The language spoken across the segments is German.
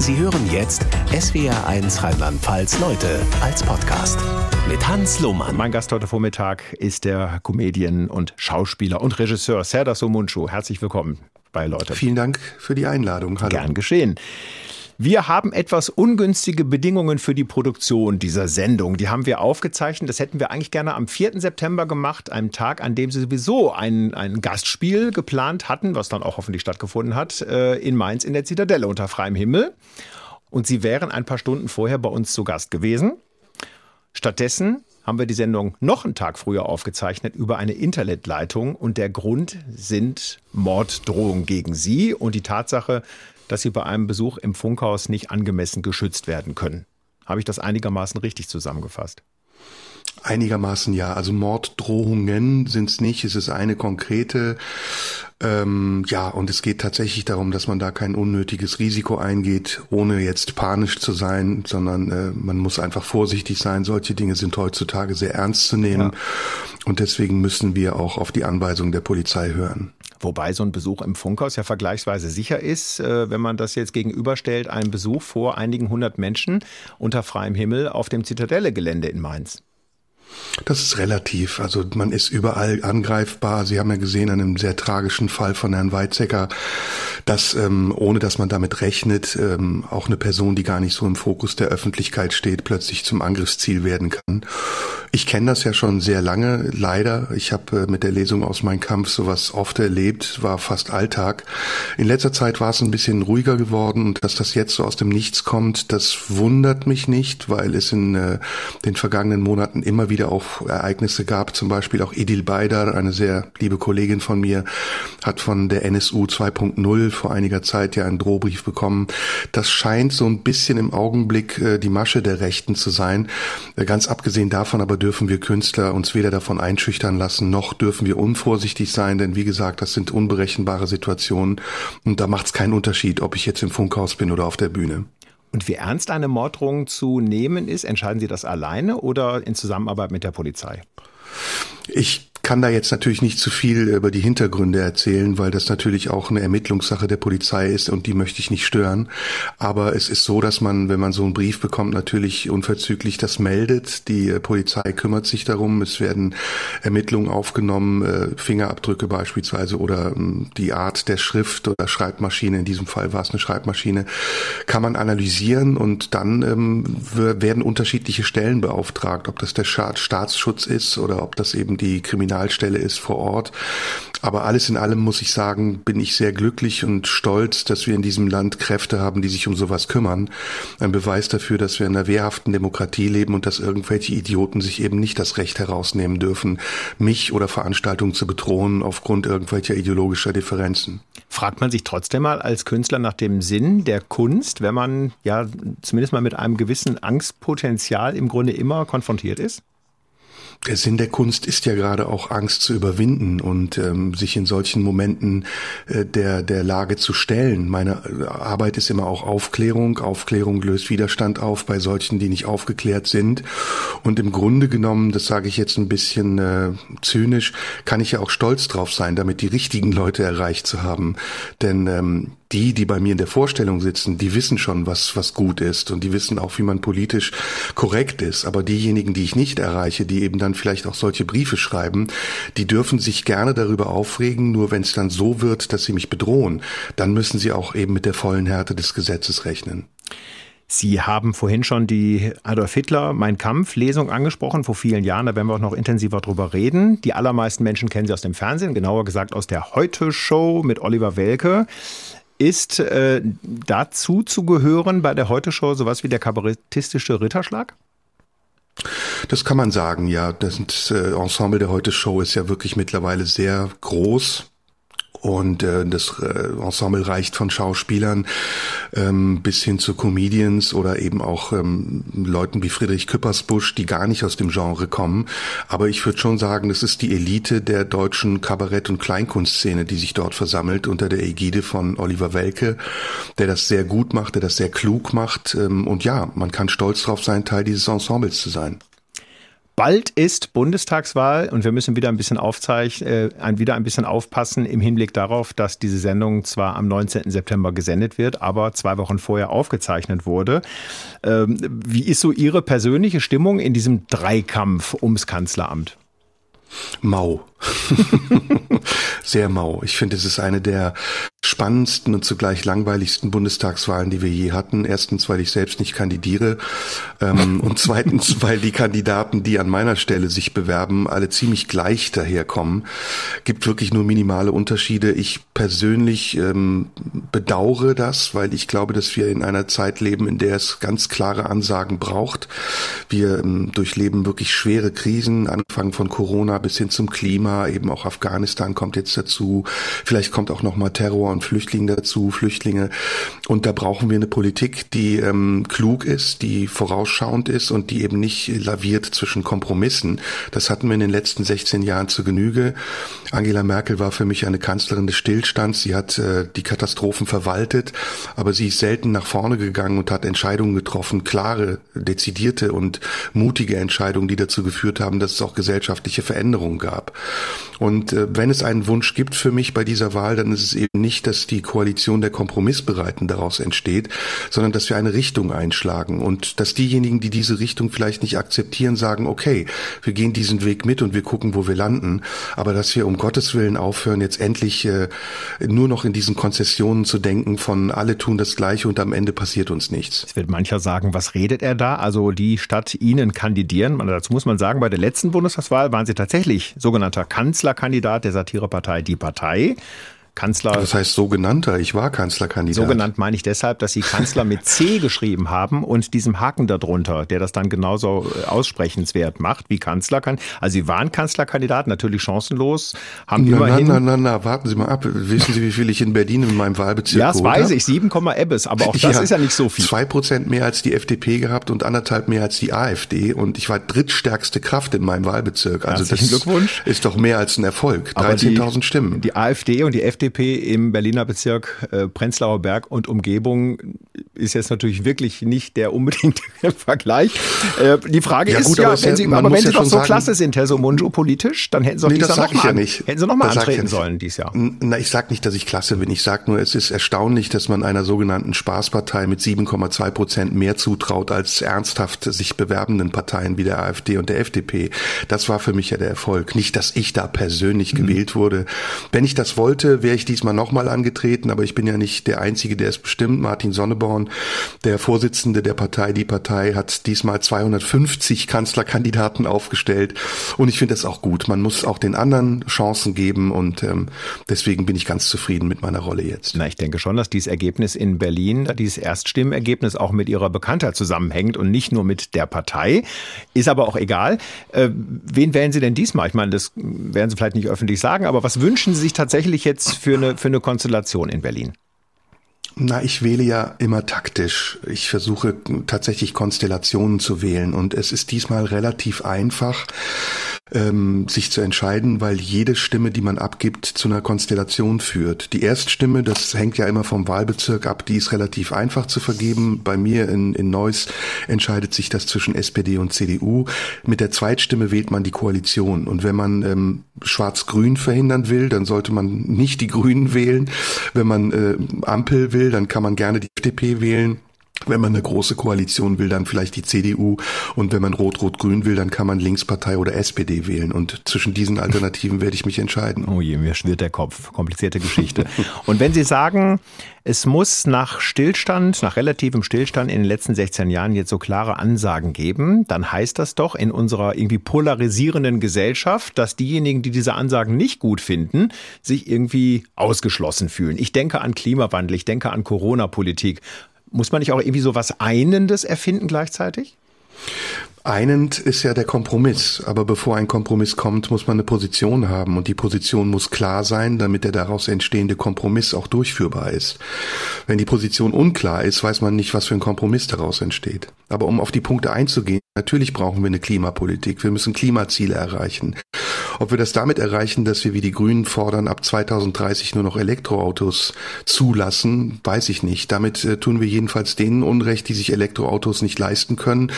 Sie hören jetzt SWR1 Rheinland-Pfalz Leute als Podcast mit Hans Lohmann. Mein Gast heute Vormittag ist der Comedian und Schauspieler und Regisseur Serdar Somuncu. Herzlich willkommen bei Leute. Vielen Dank für die Einladung. Hallo. Gern geschehen. Wir haben etwas ungünstige Bedingungen für die Produktion dieser Sendung. Die haben wir aufgezeichnet. Das hätten wir eigentlich gerne am 4. September gemacht, einem Tag, an dem Sie sowieso ein, ein Gastspiel geplant hatten, was dann auch hoffentlich stattgefunden hat, äh, in Mainz in der Zitadelle unter freiem Himmel. Und Sie wären ein paar Stunden vorher bei uns zu Gast gewesen. Stattdessen haben wir die Sendung noch einen Tag früher aufgezeichnet über eine Internetleitung und der Grund sind Morddrohungen gegen Sie und die Tatsache, dass sie bei einem Besuch im Funkhaus nicht angemessen geschützt werden können. Habe ich das einigermaßen richtig zusammengefasst? Einigermaßen ja. Also Morddrohungen sind es nicht. Es ist eine konkrete. Ähm, ja, und es geht tatsächlich darum, dass man da kein unnötiges Risiko eingeht, ohne jetzt panisch zu sein, sondern äh, man muss einfach vorsichtig sein. Solche Dinge sind heutzutage sehr ernst zu nehmen. Ja. Und deswegen müssen wir auch auf die Anweisung der Polizei hören. Wobei so ein Besuch im Funkhaus ja vergleichsweise sicher ist, äh, wenn man das jetzt gegenüberstellt, ein Besuch vor einigen hundert Menschen unter freiem Himmel auf dem Zitadelle-Gelände in Mainz. Das ist relativ. Also man ist überall angreifbar. Sie haben ja gesehen an einem sehr tragischen Fall von Herrn Weizsäcker, dass ähm, ohne dass man damit rechnet, ähm, auch eine Person, die gar nicht so im Fokus der Öffentlichkeit steht, plötzlich zum Angriffsziel werden kann. Ich kenne das ja schon sehr lange, leider. Ich habe äh, mit der Lesung aus Mein Kampf sowas oft erlebt, war fast Alltag. In letzter Zeit war es ein bisschen ruhiger geworden und dass das jetzt so aus dem Nichts kommt, das wundert mich nicht, weil es in äh, den vergangenen Monaten immer wieder auch Ereignisse gab. Zum Beispiel auch Edil Baydar, eine sehr liebe Kollegin von mir, hat von der NSU 2.0 vor einiger Zeit ja einen Drohbrief bekommen. Das scheint so ein bisschen im Augenblick äh, die Masche der Rechten zu sein. Äh, ganz abgesehen davon aber dürfen wir Künstler uns weder davon einschüchtern lassen, noch dürfen wir unvorsichtig sein, denn wie gesagt, das sind unberechenbare Situationen und da macht es keinen Unterschied, ob ich jetzt im Funkhaus bin oder auf der Bühne. Und wie ernst eine Morddrohung zu nehmen ist, entscheiden Sie das alleine oder in Zusammenarbeit mit der Polizei? Ich kann da jetzt natürlich nicht zu viel über die Hintergründe erzählen, weil das natürlich auch eine Ermittlungssache der Polizei ist und die möchte ich nicht stören. Aber es ist so, dass man, wenn man so einen Brief bekommt, natürlich unverzüglich das meldet. Die Polizei kümmert sich darum. Es werden Ermittlungen aufgenommen, äh, Fingerabdrücke beispielsweise oder ähm, die Art der Schrift oder Schreibmaschine. In diesem Fall war es eine Schreibmaschine. Kann man analysieren und dann ähm, werden unterschiedliche Stellen beauftragt, ob das der Staatsschutz ist oder ob das eben die Kriminal Kriminalstelle ist vor Ort. Aber alles in allem muss ich sagen, bin ich sehr glücklich und stolz, dass wir in diesem Land Kräfte haben, die sich um sowas kümmern. Ein Beweis dafür, dass wir in einer wehrhaften Demokratie leben und dass irgendwelche Idioten sich eben nicht das Recht herausnehmen dürfen, mich oder Veranstaltungen zu bedrohen aufgrund irgendwelcher ideologischer Differenzen. Fragt man sich trotzdem mal als Künstler nach dem Sinn der Kunst, wenn man ja zumindest mal mit einem gewissen Angstpotenzial im Grunde immer konfrontiert ist? Der Sinn der Kunst ist ja gerade auch Angst zu überwinden und ähm, sich in solchen Momenten äh, der der Lage zu stellen. Meine äh, Arbeit ist immer auch Aufklärung. Aufklärung löst Widerstand auf bei solchen, die nicht aufgeklärt sind. Und im Grunde genommen, das sage ich jetzt ein bisschen äh, zynisch, kann ich ja auch stolz drauf sein, damit die richtigen Leute erreicht zu haben. Denn ähm, die, die bei mir in der Vorstellung sitzen, die wissen schon, was, was gut ist und die wissen auch, wie man politisch korrekt ist. Aber diejenigen, die ich nicht erreiche, die eben dann vielleicht auch solche Briefe schreiben, die dürfen sich gerne darüber aufregen, nur wenn es dann so wird, dass sie mich bedrohen, dann müssen sie auch eben mit der vollen Härte des Gesetzes rechnen. Sie haben vorhin schon die Adolf Hitler Mein Kampf Lesung angesprochen vor vielen Jahren. Da werden wir auch noch intensiver drüber reden. Die allermeisten Menschen kennen sie aus dem Fernsehen, genauer gesagt aus der Heute Show mit Oliver Welke ist äh, dazu zu gehören bei der Heute-Show sowas wie der kabarettistische Ritterschlag? Das kann man sagen, ja. Das äh, Ensemble der Heute-Show ist ja wirklich mittlerweile sehr groß. Und äh, das äh, Ensemble reicht von Schauspielern ähm, bis hin zu Comedians oder eben auch ähm, Leuten wie Friedrich Küppersbusch, die gar nicht aus dem Genre kommen. Aber ich würde schon sagen, das ist die Elite der deutschen Kabarett- und Kleinkunstszene, die sich dort versammelt unter der Ägide von Oliver Welke, der das sehr gut macht, der das sehr klug macht. Ähm, und ja, man kann stolz drauf sein, Teil dieses Ensembles zu sein. Bald ist Bundestagswahl und wir müssen wieder ein bisschen aufzeichnen, äh, wieder ein bisschen aufpassen im Hinblick darauf, dass diese Sendung zwar am 19. September gesendet wird, aber zwei Wochen vorher aufgezeichnet wurde. Ähm, wie ist so Ihre persönliche Stimmung in diesem Dreikampf ums Kanzleramt? Mau. Sehr mau. Ich finde, es ist eine der spannendsten und zugleich langweiligsten Bundestagswahlen, die wir je hatten. Erstens, weil ich selbst nicht kandidiere ähm, und zweitens, weil die Kandidaten, die an meiner Stelle sich bewerben, alle ziemlich gleich daherkommen. Gibt wirklich nur minimale Unterschiede. Ich persönlich ähm, bedauere das, weil ich glaube, dass wir in einer Zeit leben, in der es ganz klare Ansagen braucht. Wir ähm, durchleben wirklich schwere Krisen, angefangen von Corona bis hin zum Klima, eben auch Afghanistan kommt jetzt dazu. Vielleicht kommt auch noch mal Terror und Flüchtlinge dazu, Flüchtlinge. Und da brauchen wir eine Politik, die ähm, klug ist, die vorausschauend ist und die eben nicht laviert zwischen Kompromissen. Das hatten wir in den letzten 16 Jahren zu Genüge. Angela Merkel war für mich eine Kanzlerin des Stillstands. Sie hat äh, die Katastrophen verwaltet, aber sie ist selten nach vorne gegangen und hat Entscheidungen getroffen, klare, dezidierte und mutige Entscheidungen, die dazu geführt haben, dass es auch gesellschaftliche Veränderungen gab. Und äh, wenn es einen Wunsch gibt für mich bei dieser Wahl, dann ist es eben nicht, dass die Koalition der Kompromissbereiten daraus entsteht, sondern dass wir eine Richtung einschlagen und dass diejenigen, die diese Richtung vielleicht nicht akzeptieren, sagen, okay, wir gehen diesen Weg mit und wir gucken, wo wir landen, aber dass wir um Gottes Willen aufhören, jetzt endlich äh, nur noch in diesen Konzessionen zu denken von alle tun das Gleiche und am Ende passiert uns nichts. Es wird mancher sagen, was redet er da? Also die Stadt Ihnen kandidieren, dazu muss man sagen, bei der letzten Bundestagswahl waren Sie tatsächlich sogenannter Kanzlerkandidat der Satirepartei Die Partei. Kanzler. Das heißt sogenannter, ich war Kanzlerkandidat. So genannt meine ich deshalb, dass Sie Kanzler mit C geschrieben haben und diesem Haken darunter, der das dann genauso äh, aussprechenswert macht wie Kanzlerkandidat. Also Sie waren Kanzlerkandidat, natürlich chancenlos, haben na, immerhin... Na, na, na, na, warten Sie mal ab. Wissen Sie, wie viel ich in Berlin in meinem Wahlbezirk Ja, das weiß ich, 7, Ebbes, aber auch das ja, ist ja nicht so viel. Zwei Prozent mehr als die FDP gehabt und anderthalb mehr als die AfD und ich war drittstärkste Kraft in meinem Wahlbezirk. Also Herzlichen das Glückwunsch. ist doch mehr als ein Erfolg. 13.000 Stimmen. Die AfD und die FDP FDP im Berliner Bezirk äh, Prenzlauer Berg und Umgebung ist jetzt natürlich wirklich nicht der unbedingte Vergleich. Äh, die Frage ja, ist gut, ja, aber wenn Sie, aber wenn Sie doch so sagen, klasse sind, Herr Somunjo, politisch, dann hätten Sie doch nee, dieses Jahr nochmal ja hätten Sie noch mal antreten ja sollen dieses Jahr. Na, ich sage nicht, dass ich klasse bin. Ich sage nur, es ist erstaunlich, dass man einer sogenannten Spaßpartei mit 7,2 Prozent mehr zutraut als ernsthaft sich bewerbenden Parteien wie der AfD und der FDP. Das war für mich ja der Erfolg. Nicht, dass ich da persönlich mhm. gewählt wurde. Wenn ich das wollte, wäre wäre ich diesmal nochmal angetreten, aber ich bin ja nicht der Einzige, der es bestimmt. Martin Sonneborn, der Vorsitzende der Partei, die Partei, hat diesmal 250 Kanzlerkandidaten aufgestellt. Und ich finde das auch gut. Man muss auch den anderen Chancen geben und ähm, deswegen bin ich ganz zufrieden mit meiner Rolle jetzt. Na, ich denke schon, dass dieses Ergebnis in Berlin, dieses Erststimmergebnis auch mit ihrer Bekanntheit zusammenhängt und nicht nur mit der Partei. Ist aber auch egal. Äh, wen wählen Sie denn diesmal? Ich meine, das werden Sie vielleicht nicht öffentlich sagen, aber was wünschen Sie sich tatsächlich jetzt für eine, für eine Konstellation in Berlin? Na, ich wähle ja immer taktisch. Ich versuche tatsächlich Konstellationen zu wählen und es ist diesmal relativ einfach, ähm, sich zu entscheiden, weil jede Stimme, die man abgibt, zu einer Konstellation führt. Die Erststimme, das hängt ja immer vom Wahlbezirk ab, die ist relativ einfach zu vergeben. Bei mir in, in Neuss entscheidet sich das zwischen SPD und CDU. Mit der Zweitstimme wählt man die Koalition. Und wenn man ähm, Schwarz-Grün verhindern will, dann sollte man nicht die Grünen wählen. Wenn man äh, Ampel will, dann kann man gerne die FDP wählen. Wenn man eine große Koalition will, dann vielleicht die CDU. Und wenn man Rot-Rot-Grün will, dann kann man Linkspartei oder SPD wählen. Und zwischen diesen Alternativen werde ich mich entscheiden. Oh je, mir schwirrt der Kopf. Komplizierte Geschichte. Und wenn Sie sagen, es muss nach Stillstand, nach relativem Stillstand in den letzten 16 Jahren jetzt so klare Ansagen geben, dann heißt das doch in unserer irgendwie polarisierenden Gesellschaft, dass diejenigen, die diese Ansagen nicht gut finden, sich irgendwie ausgeschlossen fühlen. Ich denke an Klimawandel, ich denke an Corona-Politik. Muss man nicht auch irgendwie so was Einendes erfinden gleichzeitig? Einend ist ja der Kompromiss, aber bevor ein Kompromiss kommt, muss man eine Position haben und die Position muss klar sein, damit der daraus entstehende Kompromiss auch durchführbar ist. Wenn die Position unklar ist, weiß man nicht, was für ein Kompromiss daraus entsteht. Aber um auf die Punkte einzugehen, natürlich brauchen wir eine Klimapolitik, wir müssen Klimaziele erreichen. Ob wir das damit erreichen, dass wir wie die Grünen fordern, ab 2030 nur noch Elektroautos zulassen, weiß ich nicht. Damit äh, tun wir jedenfalls denen Unrecht, die sich Elektroautos nicht leisten können,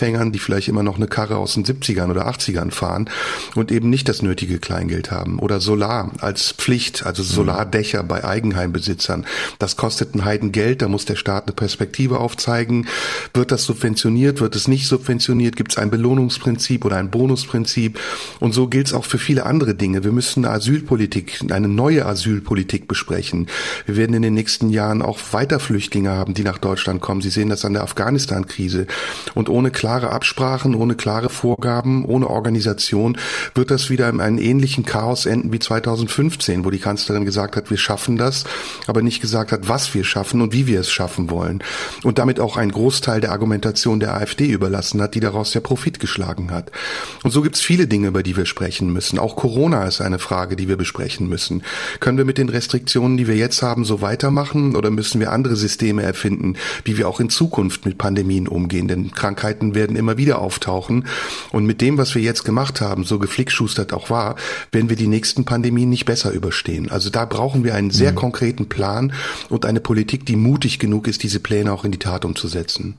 Hartz-IV-Empfängern, die vielleicht immer noch eine Karre aus den 70ern oder 80ern fahren und eben nicht das nötige Kleingeld haben. Oder Solar als Pflicht, also Solardächer bei Eigenheimbesitzern. Das kostet ein Heidengeld, da muss der Staat eine Perspektive aufzeigen. Wird das subventioniert, wird es nicht subventioniert? Gibt es ein Belohnungsprinzip oder ein Bonusprinzip? Und so gilt es auch für viele andere Dinge. Wir müssen eine Asylpolitik, eine neue Asylpolitik besprechen. Wir werden in den nächsten Jahren auch weiter Flüchtlinge haben, die nach Deutschland kommen. Sie sehen das an der Afghanistan-Krise. Und ohne klare Absprachen, ohne klare Vorgaben, ohne Organisation wird das wieder in einem ähnlichen Chaos enden wie 2015, wo die Kanzlerin gesagt hat, wir schaffen das, aber nicht gesagt hat, was wir schaffen und wie wir es schaffen wollen. Und damit auch einen Großteil der Argumentation der AfD überlassen hat, die daraus ja Profit geschlagen hat. Und so gibt es viele Dinge, über die wir sprechen müssen. Auch Corona ist eine Frage, die wir besprechen müssen. Können wir mit den Restriktionen, die wir jetzt haben, so weitermachen oder müssen wir andere Systeme erfinden, wie wir auch in Zukunft mit Pandemien umgehen? Denn Krankheiten werden immer wieder auftauchen. Und mit dem, was wir jetzt gemacht haben, so geflickschustert auch war, werden wir die nächsten Pandemien nicht besser überstehen. Also da brauchen wir einen sehr mhm. konkreten Plan und eine Politik, die mutig genug ist, diese Pläne auch in die Tat umzusetzen.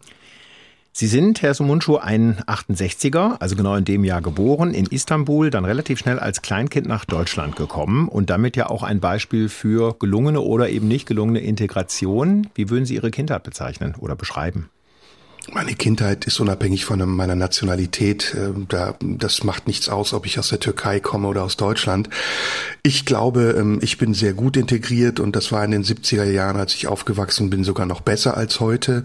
Sie sind, Herr Sumunchu, ein 68er, also genau in dem Jahr geboren, in Istanbul, dann relativ schnell als Kleinkind nach Deutschland gekommen und damit ja auch ein Beispiel für gelungene oder eben nicht gelungene Integration. Wie würden Sie Ihre Kindheit bezeichnen oder beschreiben? Meine Kindheit ist unabhängig von meiner Nationalität. Da, das macht nichts aus, ob ich aus der Türkei komme oder aus Deutschland. Ich glaube, ähm, ich bin sehr gut integriert und das war in den 70er Jahren, als ich aufgewachsen bin, sogar noch besser als heute.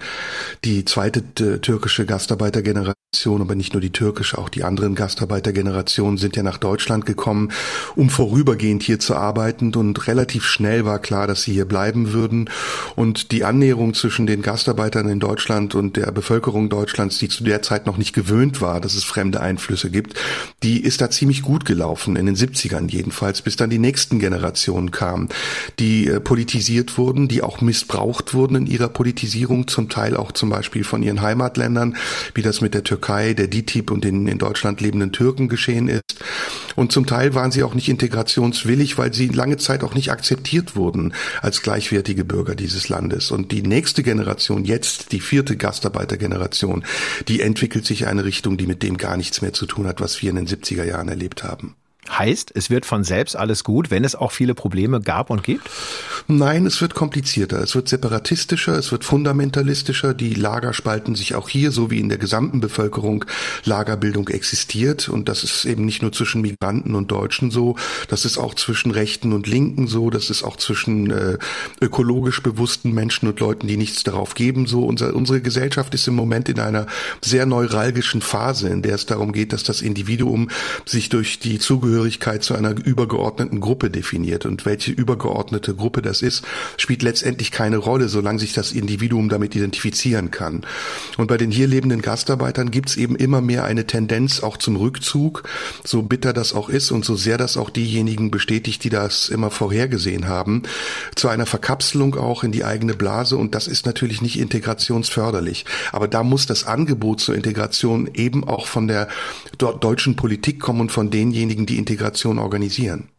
Die zweite türkische Gastarbeitergeneration aber nicht nur die türkische, auch die anderen Gastarbeitergenerationen sind ja nach Deutschland gekommen, um vorübergehend hier zu arbeiten. Und relativ schnell war klar, dass sie hier bleiben würden. Und die Annäherung zwischen den Gastarbeitern in Deutschland und der Bevölkerung Deutschlands, die zu der Zeit noch nicht gewöhnt war, dass es fremde Einflüsse gibt, die ist da ziemlich gut gelaufen, in den 70ern jedenfalls, bis dann die nächsten Generationen kamen, die äh, politisiert wurden, die auch missbraucht wurden in ihrer Politisierung, zum Teil auch zum Beispiel von ihren Heimatländern, wie das mit der Türkei, der DTIP und den in Deutschland lebenden Türken geschehen ist. Und zum Teil waren sie auch nicht integrationswillig, weil sie lange Zeit auch nicht akzeptiert wurden als gleichwertige Bürger dieses Landes. Und die nächste Generation, jetzt die vierte Gastarbeiter Generation, die entwickelt sich in eine Richtung, die mit dem gar nichts mehr zu tun hat, was wir in den 70er Jahren erlebt haben. Heißt, es wird von selbst alles gut, wenn es auch viele Probleme gab und gibt? Nein, es wird komplizierter, es wird separatistischer, es wird fundamentalistischer. Die Lager spalten sich auch hier, so wie in der gesamten Bevölkerung Lagerbildung existiert. Und das ist eben nicht nur zwischen Migranten und Deutschen so, das ist auch zwischen Rechten und Linken so, das ist auch zwischen äh, ökologisch bewussten Menschen und Leuten, die nichts darauf geben so. Unser, unsere Gesellschaft ist im Moment in einer sehr neuralgischen Phase, in der es darum geht, dass das Individuum sich durch die Zugehörigkeit Zugehörigkeit zu einer übergeordneten Gruppe definiert. Und welche übergeordnete Gruppe das ist, spielt letztendlich keine Rolle, solange sich das Individuum damit identifizieren kann. Und bei den hier lebenden Gastarbeitern gibt es eben immer mehr eine Tendenz auch zum Rückzug, so bitter das auch ist und so sehr das auch diejenigen bestätigt, die das immer vorhergesehen haben, zu einer Verkapselung auch in die eigene Blase. Und das ist natürlich nicht integrationsförderlich. Aber da muss das Angebot zur Integration eben auch von der deutschen Politik kommen und von denjenigen, die Integration organisieren.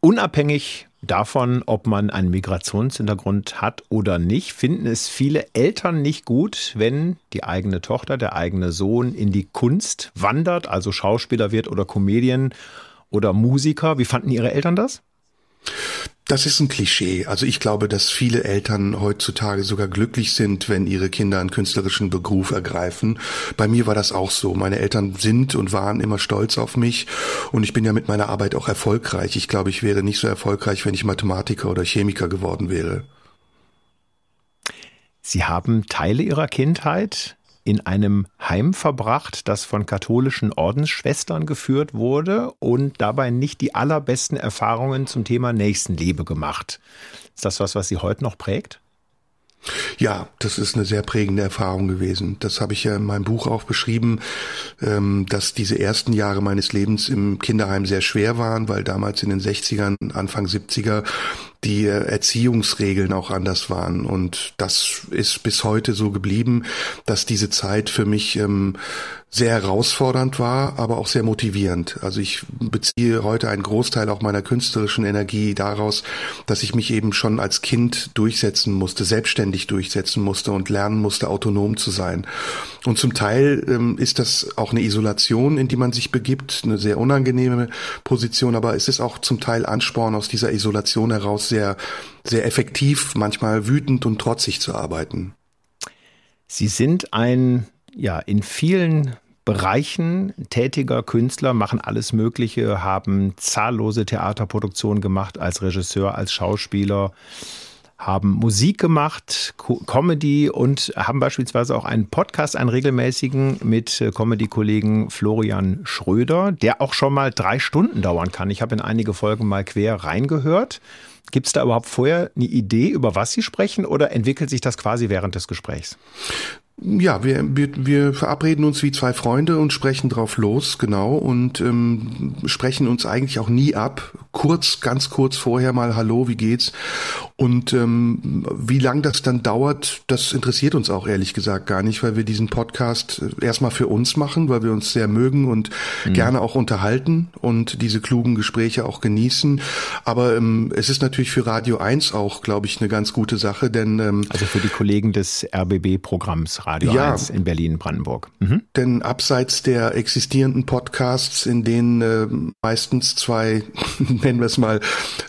Unabhängig davon, ob man einen Migrationshintergrund hat oder nicht, finden es viele Eltern nicht gut, wenn die eigene Tochter, der eigene Sohn in die Kunst wandert, also Schauspieler wird oder Comedian oder Musiker. Wie fanden Ihre Eltern das? Das ist ein Klischee. Also ich glaube, dass viele Eltern heutzutage sogar glücklich sind, wenn ihre Kinder einen künstlerischen Beruf ergreifen. Bei mir war das auch so. Meine Eltern sind und waren immer stolz auf mich und ich bin ja mit meiner Arbeit auch erfolgreich. Ich glaube, ich wäre nicht so erfolgreich, wenn ich Mathematiker oder Chemiker geworden wäre. Sie haben Teile Ihrer Kindheit in einem Heim verbracht, das von katholischen Ordensschwestern geführt wurde und dabei nicht die allerbesten Erfahrungen zum Thema Nächstenliebe gemacht. Ist das was, was Sie heute noch prägt? Ja, das ist eine sehr prägende Erfahrung gewesen. Das habe ich ja in meinem Buch auch beschrieben, ähm, dass diese ersten Jahre meines Lebens im Kinderheim sehr schwer waren, weil damals in den 60ern, Anfang 70er die Erziehungsregeln auch anders waren. Und das ist bis heute so geblieben, dass diese Zeit für mich ähm, sehr herausfordernd war, aber auch sehr motivierend. Also ich beziehe heute einen Großteil auch meiner künstlerischen Energie daraus, dass ich mich eben schon als Kind durchsetzen musste, selbstständig durchsetzen musste und lernen musste, autonom zu sein. Und zum Teil ähm, ist das auch eine Isolation, in die man sich begibt, eine sehr unangenehme Position, aber es ist auch zum Teil Ansporn aus dieser Isolation heraus sehr, sehr effektiv, manchmal wütend und trotzig zu arbeiten. Sie sind ein ja, in vielen Bereichen tätiger Künstler, machen alles Mögliche, haben zahllose Theaterproduktionen gemacht als Regisseur, als Schauspieler, haben Musik gemacht, Comedy und haben beispielsweise auch einen Podcast, einen regelmäßigen mit äh, Comedy-Kollegen Florian Schröder, der auch schon mal drei Stunden dauern kann. Ich habe in einige Folgen mal quer reingehört. Gibt es da überhaupt vorher eine Idee, über was Sie sprechen oder entwickelt sich das quasi während des Gesprächs? Ja, wir, wir, wir verabreden uns wie zwei Freunde und sprechen drauf los, genau, und ähm, sprechen uns eigentlich auch nie ab. Kurz, ganz kurz vorher mal Hallo, wie geht's? Und ähm, wie lang das dann dauert, das interessiert uns auch ehrlich gesagt gar nicht, weil wir diesen Podcast erstmal für uns machen, weil wir uns sehr mögen und mhm. gerne auch unterhalten und diese klugen Gespräche auch genießen. Aber ähm, es ist natürlich für Radio 1 auch, glaube ich, eine ganz gute Sache, denn ähm, also für die Kollegen des RBB-Programms Radio ja, 1 in Berlin-Brandenburg. Mhm. Denn abseits der existierenden Podcasts, in denen äh, meistens zwei, nennen wir es mal,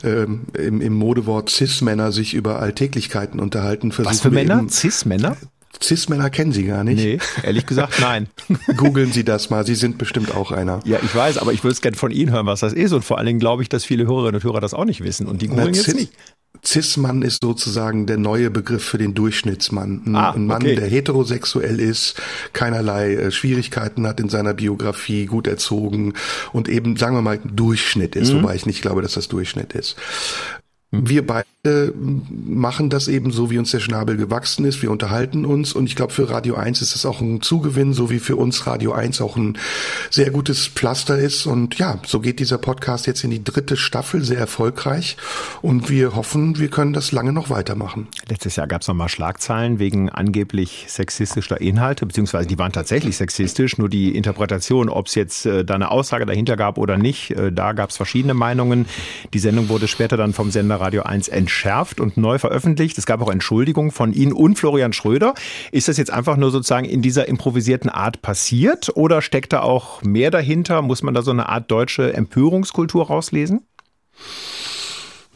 äh, im, im Modewort Cis-Männer sich über Alltäglichkeiten unterhalten, versuchen Was für Männer? Cis-Männer? Cis-Männer kennen Sie gar nicht? Nee, ehrlich gesagt nein. Googeln Sie das mal, Sie sind bestimmt auch einer. Ja, ich weiß, aber ich würde es gerne von Ihnen hören, was das ist. Und vor allen Dingen glaube ich, dass viele Hörerinnen und Hörer das auch nicht wissen. Und die googeln jetzt nicht. Cis-Mann ist sozusagen der neue Begriff für den Durchschnittsmann. Ein, ah, Mann, okay. der heterosexuell ist, keinerlei äh, Schwierigkeiten hat in seiner Biografie, gut erzogen und eben, sagen wir mal, Durchschnitt ist, mhm. wobei ich nicht glaube, dass das Durchschnitt ist. Wir beide machen das eben so, wie uns der Schnabel gewachsen ist. Wir unterhalten uns und ich glaube, für Radio 1 ist es auch ein Zugewinn, so wie für uns Radio 1 auch ein sehr gutes Pflaster ist. Und ja, so geht dieser Podcast jetzt in die dritte Staffel, sehr erfolgreich. Und wir hoffen, wir können das lange noch weitermachen. Letztes Jahr gab es nochmal Schlagzeilen wegen angeblich sexistischer Inhalte, beziehungsweise die waren tatsächlich sexistisch, nur die Interpretation, ob es jetzt äh, da eine Aussage dahinter gab oder nicht, äh, da gab es verschiedene Meinungen. Die Sendung wurde später dann vom Sender Radio 1 entschärft und neu veröffentlicht. Es gab auch Entschuldigungen von Ihnen und Florian Schröder. Ist das jetzt einfach nur sozusagen in dieser improvisierten Art passiert oder steckt da auch mehr dahinter? Muss man da so eine Art deutsche Empörungskultur rauslesen?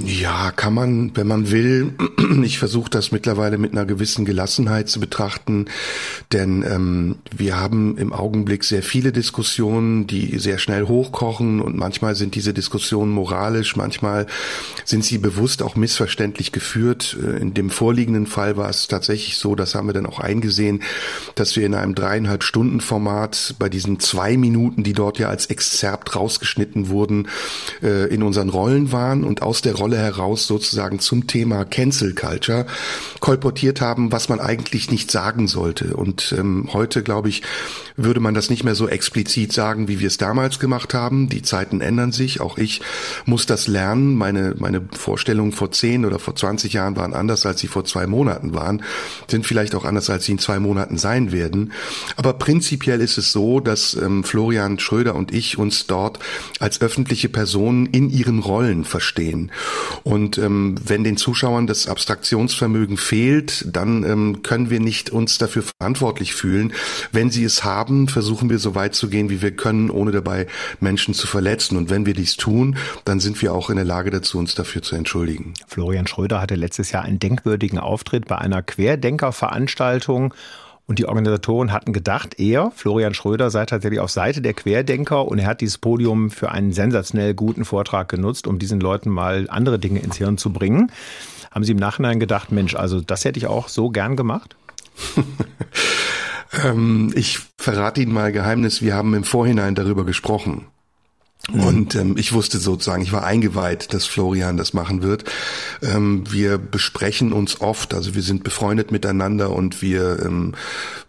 Ja, kann man, wenn man will. Ich versuche das mittlerweile mit einer gewissen Gelassenheit zu betrachten, denn ähm, wir haben im Augenblick sehr viele Diskussionen, die sehr schnell hochkochen und manchmal sind diese Diskussionen moralisch, manchmal sind sie bewusst auch missverständlich geführt. Äh, in dem vorliegenden Fall war es tatsächlich so, das haben wir dann auch eingesehen, dass wir in einem dreieinhalb Stunden Format bei diesen zwei Minuten, die dort ja als Exzerpt rausgeschnitten wurden, äh, in unseren Rollen waren und aus der Rolle Rolle heraus sozusagen zum Thema Cancel Culture kolportiert haben, was man eigentlich nicht sagen sollte. Und ähm, heute, glaube ich, würde man das nicht mehr so explizit sagen, wie wir es damals gemacht haben. Die Zeiten ändern sich. Auch ich muss das lernen. Meine, meine Vorstellungen vor zehn oder vor 20 Jahren waren anders, als sie vor zwei Monaten waren, sind vielleicht auch anders, als sie in zwei Monaten sein werden. Aber prinzipiell ist es so, dass ähm, Florian Schröder und ich uns dort als öffentliche Personen in ihren Rollen verstehen. Und ähm, wenn den Zuschauern das Abstraktionsvermögen fehlt, dann ähm, können wir nicht uns dafür verantwortlich fühlen. Wenn sie es haben, versuchen wir so weit zu gehen, wie wir können, ohne dabei Menschen zu verletzen. Und wenn wir dies tun, dann sind wir auch in der Lage dazu, uns dafür zu entschuldigen. Florian Schröder hatte letztes Jahr einen denkwürdigen Auftritt bei einer Querdenkerveranstaltung. Und die Organisatoren hatten gedacht, er, Florian Schröder, sei tatsächlich auf Seite der Querdenker und er hat dieses Podium für einen sensationell guten Vortrag genutzt, um diesen Leuten mal andere Dinge ins Hirn zu bringen. Haben Sie im Nachhinein gedacht, Mensch, also das hätte ich auch so gern gemacht? ähm, ich verrate Ihnen mal Geheimnis, wir haben im Vorhinein darüber gesprochen. Mhm. Und ähm, ich wusste sozusagen, ich war eingeweiht, dass Florian das machen wird. Ähm, wir besprechen uns oft, also wir sind befreundet miteinander und wir ähm,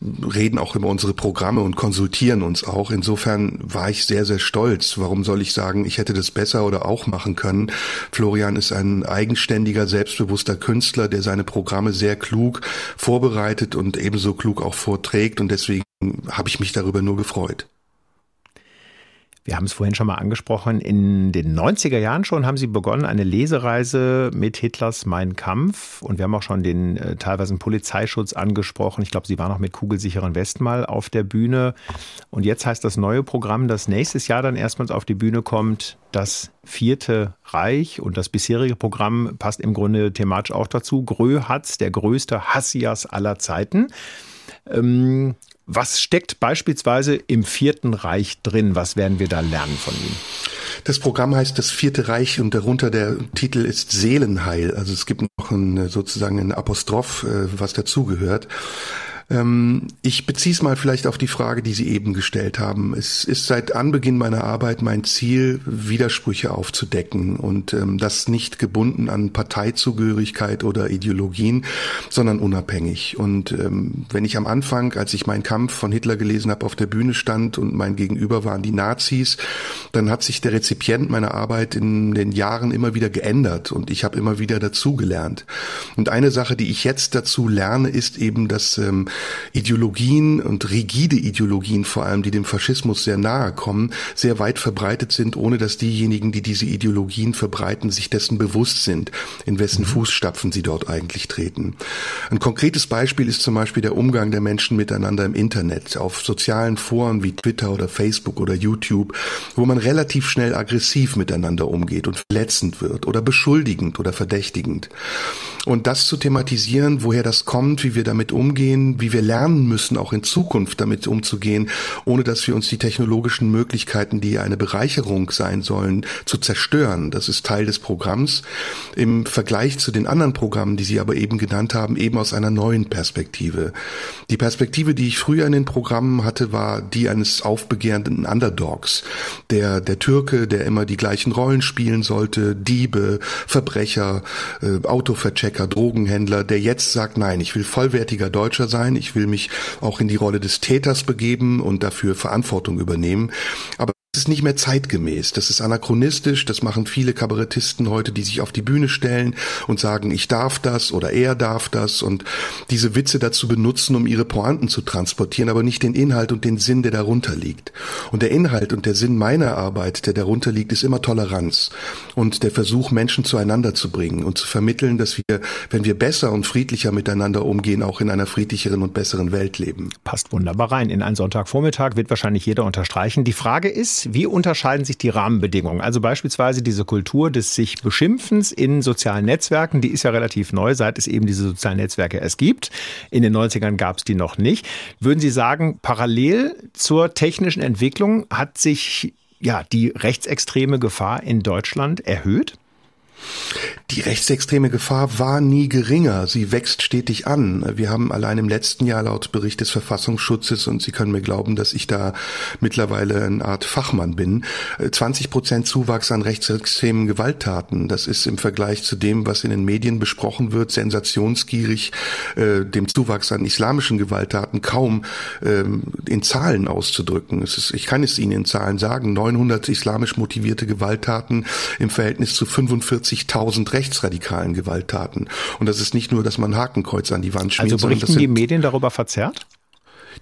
reden auch über unsere Programme und konsultieren uns auch. Insofern war ich sehr, sehr stolz. Warum soll ich sagen, ich hätte das besser oder auch machen können? Florian ist ein eigenständiger, selbstbewusster Künstler, der seine Programme sehr klug vorbereitet und ebenso klug auch vorträgt. Und deswegen habe ich mich darüber nur gefreut. Wir haben es vorhin schon mal angesprochen. In den 90er Jahren schon haben Sie begonnen, eine Lesereise mit Hitlers Mein Kampf. Und wir haben auch schon den äh, teilweise Polizeischutz angesprochen. Ich glaube, Sie waren auch mit kugelsicheren Westen mal auf der Bühne. Und jetzt heißt das neue Programm, das nächstes Jahr dann erstmals auf die Bühne kommt, das Vierte Reich. Und das bisherige Programm passt im Grunde thematisch auch dazu. Gröhatz, der größte Hassias aller Zeiten. Ähm, was steckt beispielsweise im Vierten Reich drin? Was werden wir da lernen von ihm? Das Programm heißt das Vierte Reich und darunter der Titel ist Seelenheil. Also es gibt noch ein, sozusagen ein Apostroph, äh, was dazugehört. Ähm, ich beziehe es mal vielleicht auf die Frage, die Sie eben gestellt haben. Es ist seit Anbeginn meiner Arbeit mein Ziel, Widersprüche aufzudecken und ähm, das nicht gebunden an Parteizugehörigkeit oder Ideologien, sondern unabhängig. Und ähm, wenn ich am Anfang, als ich meinen Kampf von Hitler gelesen habe, auf der Bühne stand und mein Gegenüber waren die Nazis, dann hat sich der Rezipient meiner Arbeit in den Jahren immer wieder geändert und ich habe immer wieder dazugelernt. Und eine Sache, die ich jetzt dazu lerne, ist eben, dass ähm, Ideologien und rigide Ideologien vor allem, die dem Faschismus sehr nahe kommen, sehr weit verbreitet sind, ohne dass diejenigen, die diese Ideologien verbreiten, sich dessen bewusst sind, in wessen mhm. Fußstapfen sie dort eigentlich treten. Ein konkretes Beispiel ist zum Beispiel der Umgang der Menschen miteinander im Internet, auf sozialen Foren wie Twitter oder Facebook oder YouTube, wo man relativ schnell aggressiv miteinander umgeht und verletzend wird oder beschuldigend oder verdächtigend. Und das zu thematisieren, woher das kommt, wie wir damit umgehen, wie wir lernen müssen, auch in Zukunft damit umzugehen, ohne dass wir uns die technologischen Möglichkeiten, die eine Bereicherung sein sollen, zu zerstören. Das ist Teil des Programms. Im Vergleich zu den anderen Programmen, die Sie aber eben genannt haben, eben aus einer neuen Perspektive. Die Perspektive, die ich früher in den Programmen hatte, war die eines aufbegehrenden Underdogs. Der, der Türke, der immer die gleichen Rollen spielen sollte, Diebe, Verbrecher, äh, Autoverchecker, Checker, Drogenhändler, der jetzt sagt, nein, ich will vollwertiger Deutscher sein, ich will mich auch in die Rolle des Täters begeben und dafür Verantwortung übernehmen. Aber ist nicht mehr zeitgemäß, das ist anachronistisch, das machen viele Kabarettisten heute, die sich auf die Bühne stellen und sagen, ich darf das oder er darf das und diese Witze dazu benutzen, um ihre Pointen zu transportieren, aber nicht den Inhalt und den Sinn, der darunter liegt. Und der Inhalt und der Sinn meiner Arbeit, der darunter liegt, ist immer Toleranz und der Versuch, Menschen zueinander zu bringen und zu vermitteln, dass wir, wenn wir besser und friedlicher miteinander umgehen, auch in einer friedlicheren und besseren Welt leben. Passt wunderbar rein. In einen Sonntagvormittag wird wahrscheinlich jeder unterstreichen. Die Frage ist, wie unterscheiden sich die Rahmenbedingungen? Also beispielsweise diese Kultur des sich Beschimpfens in sozialen Netzwerken, die ist ja relativ neu, seit es eben diese sozialen Netzwerke erst gibt. In den 90ern gab es die noch nicht. Würden Sie sagen, parallel zur technischen Entwicklung hat sich ja die rechtsextreme Gefahr in Deutschland erhöht? Die rechtsextreme Gefahr war nie geringer. Sie wächst stetig an. Wir haben allein im letzten Jahr laut Bericht des Verfassungsschutzes, und Sie können mir glauben, dass ich da mittlerweile eine Art Fachmann bin, 20 Prozent Zuwachs an rechtsextremen Gewalttaten. Das ist im Vergleich zu dem, was in den Medien besprochen wird, sensationsgierig, äh, dem Zuwachs an islamischen Gewalttaten kaum ähm, in Zahlen auszudrücken. Ist, ich kann es Ihnen in Zahlen sagen, 900 islamisch motivierte Gewalttaten im Verhältnis zu 45 50.000 rechtsradikalen Gewalttaten. Und das ist nicht nur, dass man Hakenkreuz an die Wand schmiert. Also berichten die Medien darüber verzerrt?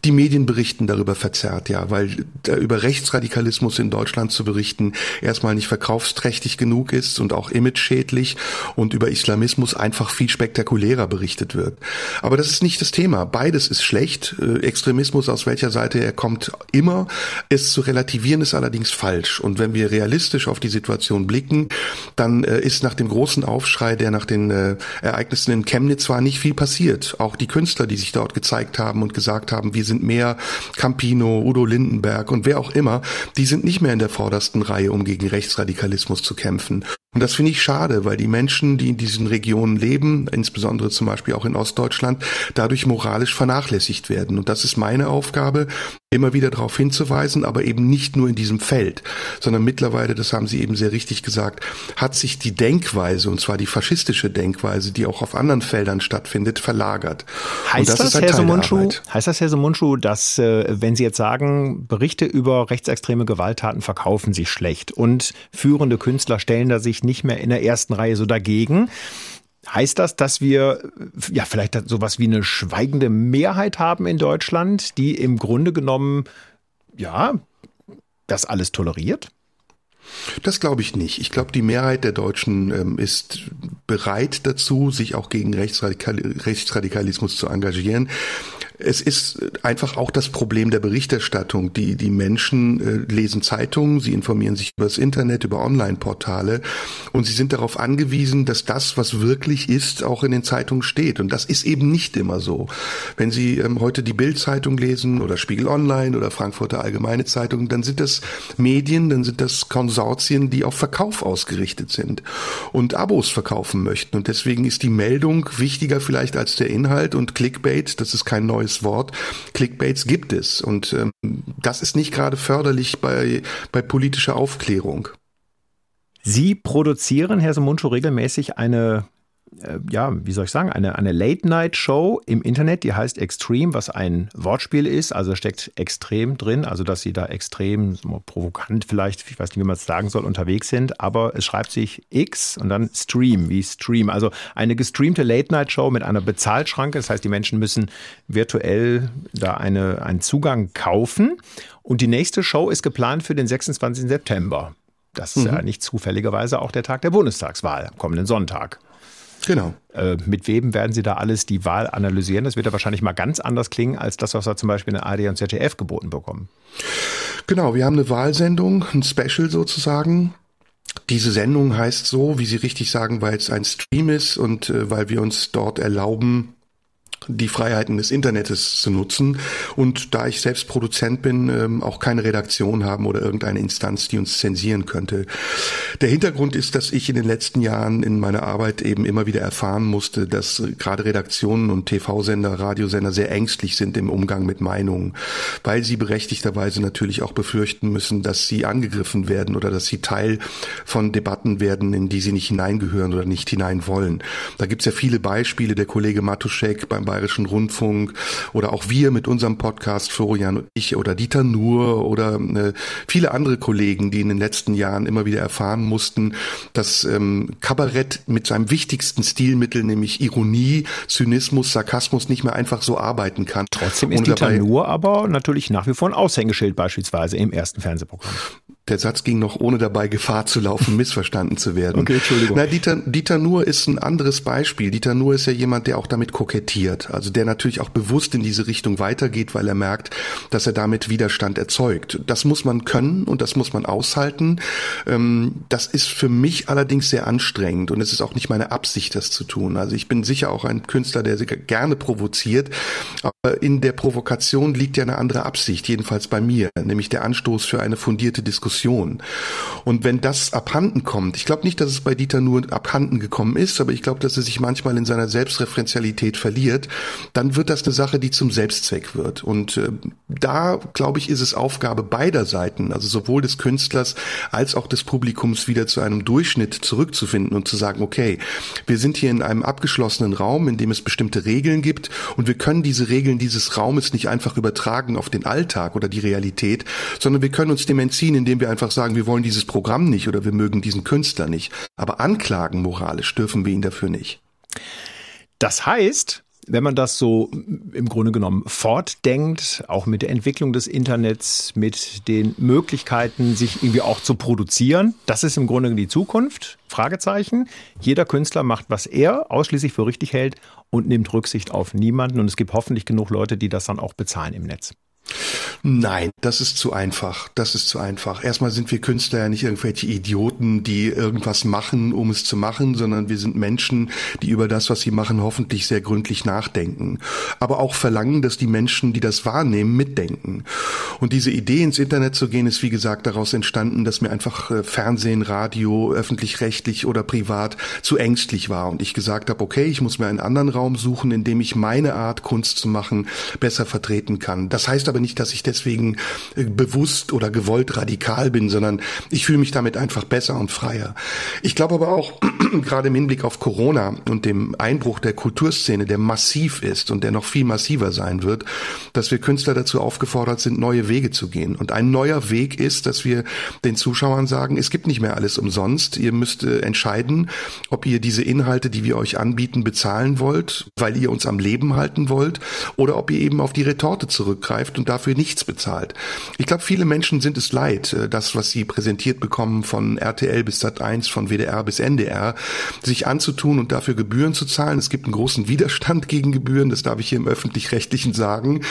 Die Medien berichten darüber verzerrt, ja, weil über Rechtsradikalismus in Deutschland zu berichten erstmal nicht verkaufsträchtig genug ist und auch imageschädlich und über Islamismus einfach viel spektakulärer berichtet wird. Aber das ist nicht das Thema. Beides ist schlecht. Äh, Extremismus, aus welcher Seite er kommt, immer. Es zu relativieren ist allerdings falsch. Und wenn wir realistisch auf die Situation blicken, dann äh, ist nach dem großen Aufschrei, der nach den äh, Ereignissen in Chemnitz war, nicht viel passiert. Auch die Künstler, die sich dort gezeigt haben und gesagt haben, wir sind mehr Campino, Udo Lindenberg und wer auch immer, die sind nicht mehr in der vordersten Reihe, um gegen Rechtsradikalismus zu kämpfen. Und das finde ich schade, weil die Menschen, die in diesen Regionen leben, insbesondere zum Beispiel auch in Ostdeutschland, dadurch moralisch vernachlässigt werden. Und das ist meine Aufgabe, immer wieder darauf hinzuweisen, aber eben nicht nur in diesem Feld, sondern mittlerweile, das haben Sie eben sehr richtig gesagt, hat sich die Denkweise, und zwar die faschistische Denkweise, die auch auf anderen Feldern stattfindet, verlagert. Heißt das, das Herr Sumunchu, heißt das, Herr Sumunchu, dass, äh, wenn Sie jetzt sagen, Berichte über rechtsextreme Gewalttaten verkaufen sich schlecht und führende Künstler stellen da sich nicht mehr in der ersten Reihe so dagegen. Heißt das, dass wir ja vielleicht sowas wie eine schweigende Mehrheit haben in Deutschland, die im Grunde genommen ja das alles toleriert? Das glaube ich nicht. Ich glaube, die Mehrheit der Deutschen ähm, ist bereit dazu, sich auch gegen Rechtsradikal Rechtsradikalismus zu engagieren. Es ist einfach auch das Problem der Berichterstattung. Die, die Menschen äh, lesen Zeitungen, sie informieren sich über das Internet, über Online-Portale und sie sind darauf angewiesen, dass das, was wirklich ist, auch in den Zeitungen steht. Und das ist eben nicht immer so. Wenn Sie ähm, heute die Bild-Zeitung lesen oder Spiegel Online oder Frankfurter Allgemeine Zeitung, dann sind das Medien, dann sind das Konsortien, die auf Verkauf ausgerichtet sind und Abos verkaufen möchten. Und deswegen ist die Meldung wichtiger vielleicht als der Inhalt und Clickbait, das ist kein neues neues Wort. Clickbaits gibt es und ähm, das ist nicht gerade förderlich bei, bei politischer Aufklärung. Sie produzieren, Herr Sumunchu, regelmäßig eine ja, wie soll ich sagen, eine, eine Late-Night-Show im Internet, die heißt Extreme, was ein Wortspiel ist, also steckt extrem drin, also dass sie da extrem provokant vielleicht, ich weiß nicht, wie man es sagen soll, unterwegs sind, aber es schreibt sich X und dann Stream, wie Stream, also eine gestreamte Late-Night-Show mit einer Bezahlschranke, das heißt, die Menschen müssen virtuell da eine, einen Zugang kaufen und die nächste Show ist geplant für den 26. September. Das ist mhm. ja nicht zufälligerweise auch der Tag der Bundestagswahl, kommenden Sonntag. Genau. Äh, mit wem werden Sie da alles die Wahl analysieren? Das wird ja wahrscheinlich mal ganz anders klingen als das, was wir zum Beispiel in der ARD und ZDF geboten bekommen. Genau, wir haben eine Wahlsendung, ein Special sozusagen. Diese Sendung heißt so, wie Sie richtig sagen, weil es ein Stream ist und äh, weil wir uns dort erlauben, die Freiheiten des Internets zu nutzen und da ich selbst Produzent bin, ähm, auch keine Redaktion haben oder irgendeine Instanz, die uns zensieren könnte. Der Hintergrund ist, dass ich in den letzten Jahren in meiner Arbeit eben immer wieder erfahren musste, dass gerade Redaktionen und TV-Sender, Radiosender sehr ängstlich sind im Umgang mit Meinungen, weil sie berechtigterweise natürlich auch befürchten müssen, dass sie angegriffen werden oder dass sie Teil von Debatten werden, in die sie nicht hineingehören oder nicht hinein wollen. Da gibt's ja viele Beispiele. Der Kollege Matuschek beim Bayerischen Rundfunk oder auch wir mit unserem Podcast, Florian und ich oder Dieter Nuhr oder äh, viele andere Kollegen, die in den letzten Jahren immer wieder erfahren mussten, dass ähm, Kabarett mit seinem wichtigsten Stilmittel, nämlich Ironie, Zynismus, Sarkasmus, nicht mehr einfach so arbeiten kann. Trotzdem ist Dieter Nuhr aber natürlich nach wie vor ein Aushängeschild beispielsweise im ersten Fernsehprogramm. Der Satz ging noch, ohne dabei Gefahr zu laufen, missverstanden zu werden. Okay, Entschuldigung. Na, Dieter, Dieter Nuhr ist ein anderes Beispiel. Dieter Nuhr ist ja jemand, der auch damit kokettiert. Also der natürlich auch bewusst in diese Richtung weitergeht, weil er merkt, dass er damit Widerstand erzeugt. Das muss man können und das muss man aushalten. Ähm, das ist für mich allerdings sehr anstrengend und es ist auch nicht meine Absicht, das zu tun. Also ich bin sicher auch ein Künstler, der gerne provoziert. Aber in der Provokation liegt ja eine andere Absicht, jedenfalls bei mir, nämlich der Anstoß für eine fundierte Diskussion Diskussion. Und wenn das abhanden kommt, ich glaube nicht, dass es bei Dieter nur abhanden gekommen ist, aber ich glaube, dass er sich manchmal in seiner Selbstreferenzialität verliert, dann wird das eine Sache, die zum Selbstzweck wird. Und äh, da, glaube ich, ist es Aufgabe beider Seiten, also sowohl des Künstlers als auch des Publikums wieder zu einem Durchschnitt zurückzufinden und zu sagen, okay, wir sind hier in einem abgeschlossenen Raum, in dem es bestimmte Regeln gibt und wir können diese Regeln dieses Raumes nicht einfach übertragen auf den Alltag oder die Realität, sondern wir können uns dem entziehen, indem wir einfach sagen, wir wollen dieses Programm nicht oder wir mögen diesen Künstler nicht. Aber anklagen moralisch dürfen wir ihn dafür nicht. Das heißt, wenn man das so im Grunde genommen fortdenkt, auch mit der Entwicklung des Internets, mit den Möglichkeiten, sich irgendwie auch zu produzieren, das ist im Grunde die Zukunft. Fragezeichen. Jeder Künstler macht, was er ausschließlich für richtig hält und nimmt Rücksicht auf niemanden. Und es gibt hoffentlich genug Leute, die das dann auch bezahlen im Netz. Nein, das ist zu einfach. Das ist zu einfach. Erstmal sind wir Künstler ja nicht irgendwelche Idioten, die irgendwas machen, um es zu machen, sondern wir sind Menschen, die über das, was sie machen, hoffentlich sehr gründlich nachdenken. Aber auch verlangen, dass die Menschen, die das wahrnehmen, mitdenken. Und diese Idee, ins Internet zu gehen, ist wie gesagt daraus entstanden, dass mir einfach äh, Fernsehen, Radio, öffentlich-rechtlich oder privat zu ängstlich war. Und ich gesagt habe, okay, ich muss mir einen anderen Raum suchen, in dem ich meine Art, Kunst zu machen, besser vertreten kann. Das heißt aber nicht, dass ich deswegen äh, bewusst oder gewollt radikal bin, sondern ich fühle mich damit einfach besser und freier. Ich glaube aber auch, gerade im Hinblick auf Corona und dem Einbruch der Kulturszene, der massiv ist und der noch viel massiver sein wird, dass wir Künstler dazu aufgefordert sind, neue Wege zu gehen. Und ein neuer Weg ist, dass wir den Zuschauern sagen, es gibt nicht mehr alles umsonst. Ihr müsst äh, entscheiden, ob ihr diese Inhalte, die wir euch anbieten, bezahlen wollt, weil ihr uns am Leben halten wollt, oder ob ihr eben auf die Retorte zurückgreift und dafür nichts bezahlt. Ich glaube, viele Menschen sind es leid, äh, das, was sie präsentiert bekommen von RTL bis Sat1, von WDR bis NDR, sich anzutun und dafür Gebühren zu zahlen. Es gibt einen großen Widerstand gegen Gebühren, das darf ich hier im öffentlich-rechtlichen sagen.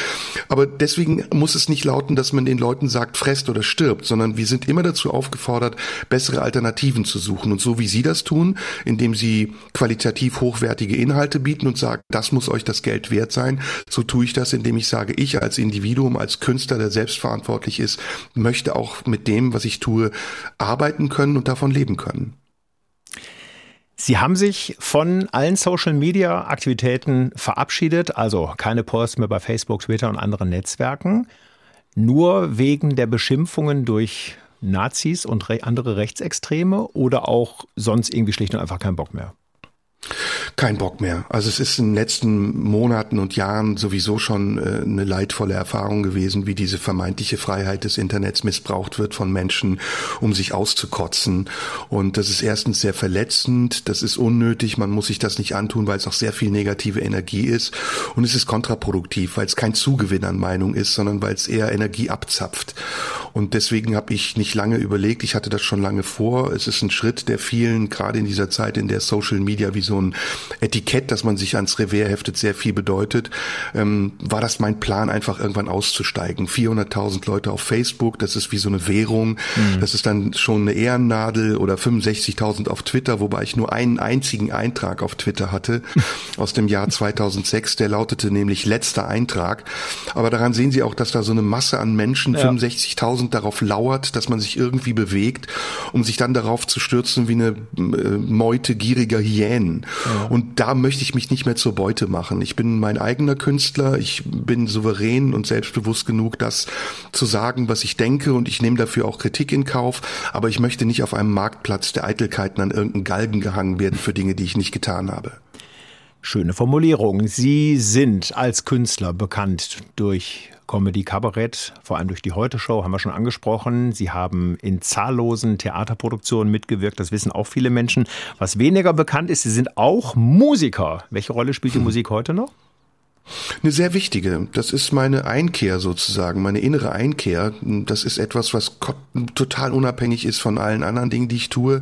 Aber deswegen muss es nicht lauten, dass man den Leuten sagt, fresst oder stirbt, sondern wir sind immer dazu aufgefordert, bessere Alternativen zu suchen. Und so wie Sie das tun, indem Sie qualitativ hochwertige Inhalte bieten und sagen, das muss euch das Geld wert sein, so tue ich das, indem ich sage, ich als Individuum, als Künstler, der selbstverantwortlich ist, möchte auch mit dem, was ich tue, arbeiten können und davon leben können. Sie haben sich von allen Social-Media-Aktivitäten verabschiedet, also keine Posts mehr bei Facebook, Twitter und anderen Netzwerken, nur wegen der Beschimpfungen durch Nazis und andere Rechtsextreme oder auch sonst irgendwie schlicht und einfach keinen Bock mehr? Kein Bock mehr. Also es ist in den letzten Monaten und Jahren sowieso schon äh, eine leidvolle Erfahrung gewesen, wie diese vermeintliche Freiheit des Internets missbraucht wird von Menschen, um sich auszukotzen. Und das ist erstens sehr verletzend, das ist unnötig, man muss sich das nicht antun, weil es auch sehr viel negative Energie ist. Und es ist kontraproduktiv, weil es kein Zugewinn an Meinung ist, sondern weil es eher Energie abzapft. Und deswegen habe ich nicht lange überlegt, ich hatte das schon lange vor. Es ist ein Schritt, der vielen, gerade in dieser Zeit, in der Social Media wie so ein Etikett, das man sich ans Revers heftet, sehr viel bedeutet, ähm, war das mein Plan, einfach irgendwann auszusteigen. 400.000 Leute auf Facebook, das ist wie so eine Währung. Mhm. Das ist dann schon eine Ehrennadel oder 65.000 auf Twitter, wobei ich nur einen einzigen Eintrag auf Twitter hatte aus dem Jahr 2006. Der lautete nämlich letzter Eintrag. Aber daran sehen Sie auch, dass da so eine Masse an Menschen, ja. 65.000 darauf lauert, dass man sich irgendwie bewegt, um sich dann darauf zu stürzen wie eine äh, Meute gieriger Hyänen. Und da möchte ich mich nicht mehr zur Beute machen. Ich bin mein eigener Künstler. Ich bin souverän und selbstbewusst genug, das zu sagen, was ich denke. Und ich nehme dafür auch Kritik in Kauf. Aber ich möchte nicht auf einem Marktplatz der Eitelkeiten an irgendeinen Galgen gehangen werden für Dinge, die ich nicht getan habe. Schöne Formulierung. Sie sind als Künstler bekannt durch Comedy Kabarett, vor allem durch die Heute Show, haben wir schon angesprochen. Sie haben in zahllosen Theaterproduktionen mitgewirkt, das wissen auch viele Menschen. Was weniger bekannt ist, Sie sind auch Musiker. Welche Rolle spielt die hm. Musik heute noch? Eine sehr wichtige. Das ist meine Einkehr sozusagen, meine innere Einkehr. Das ist etwas, was total unabhängig ist von allen anderen Dingen, die ich tue.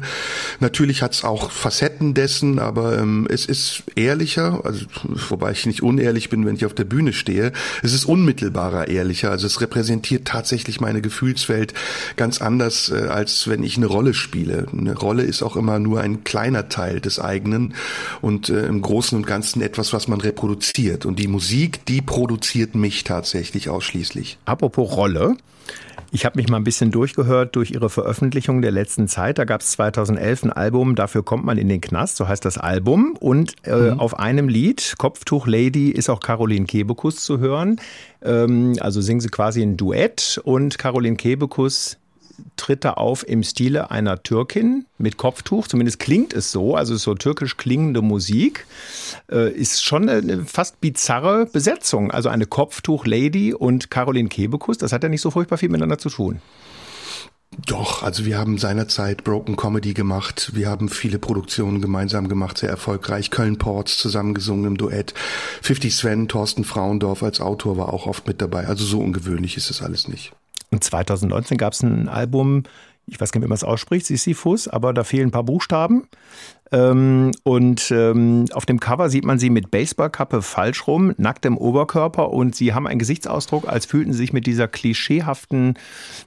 Natürlich hat es auch Facetten dessen, aber ähm, es ist ehrlicher, also wobei ich nicht unehrlich bin, wenn ich auf der Bühne stehe. Es ist unmittelbarer ehrlicher. Also es repräsentiert tatsächlich meine Gefühlswelt ganz anders, äh, als wenn ich eine Rolle spiele. Eine Rolle ist auch immer nur ein kleiner Teil des eigenen und äh, im Großen und Ganzen etwas, was man reproduziert. Und die Musik, die produziert mich tatsächlich ausschließlich. Apropos Rolle. Ich habe mich mal ein bisschen durchgehört durch Ihre Veröffentlichung der letzten Zeit. Da gab es 2011 ein Album, dafür kommt man in den Knast, so heißt das Album. Und äh, mhm. auf einem Lied, Kopftuch Lady, ist auch Caroline Kebekus zu hören. Ähm, also singen sie quasi ein Duett und Caroline Kebekus tritt da auf im Stile einer Türkin mit Kopftuch. Zumindest klingt es so. Also so türkisch klingende Musik. Äh, ist schon eine fast bizarre Besetzung. Also eine Kopftuch-Lady und Caroline Kebekus. Das hat ja nicht so furchtbar viel miteinander zu tun. Doch, also wir haben seinerzeit Broken Comedy gemacht. Wir haben viele Produktionen gemeinsam gemacht, sehr erfolgreich. Köln Ports zusammengesungen im Duett. 50 Sven, Thorsten Frauendorf als Autor war auch oft mit dabei. Also so ungewöhnlich ist es alles nicht. Und 2019 gab es ein Album, ich weiß gar nicht, wie man es ausspricht, Sisyphus, aber da fehlen ein paar Buchstaben. Ähm, und ähm, auf dem Cover sieht man sie mit Baseballkappe falsch rum, nacktem Oberkörper und sie haben einen Gesichtsausdruck, als fühlten sie sich mit dieser klischeehaften,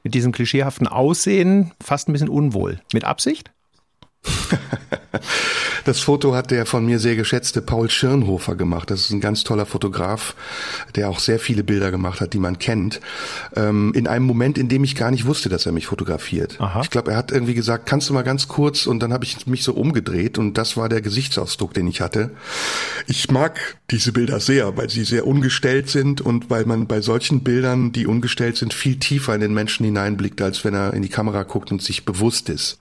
mit diesem klischeehaften Aussehen fast ein bisschen unwohl. Mit Absicht? Das Foto hat der von mir sehr geschätzte Paul Schirnhofer gemacht. Das ist ein ganz toller Fotograf, der auch sehr viele Bilder gemacht hat, die man kennt. Ähm, in einem Moment, in dem ich gar nicht wusste, dass er mich fotografiert. Aha. Ich glaube, er hat irgendwie gesagt, kannst du mal ganz kurz und dann habe ich mich so umgedreht und das war der Gesichtsausdruck, den ich hatte. Ich mag diese Bilder sehr, weil sie sehr ungestellt sind und weil man bei solchen Bildern, die ungestellt sind, viel tiefer in den Menschen hineinblickt, als wenn er in die Kamera guckt und sich bewusst ist.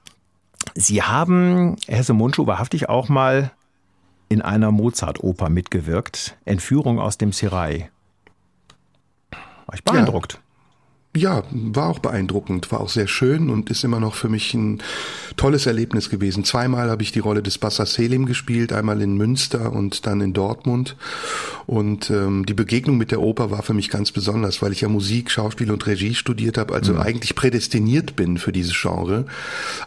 Sie haben, Herr Semundschuh, wahrhaftig auch mal in einer Mozart-Oper mitgewirkt. Entführung aus dem Serai. War ich beeindruckt. Ja. War auch beeindruckend, war auch sehr schön und ist immer noch für mich ein tolles Erlebnis gewesen. Zweimal habe ich die Rolle des Bassa Selim gespielt, einmal in Münster und dann in Dortmund. Und ähm, die Begegnung mit der Oper war für mich ganz besonders, weil ich ja Musik, Schauspiel und Regie studiert habe, also mhm. eigentlich prädestiniert bin für dieses Genre,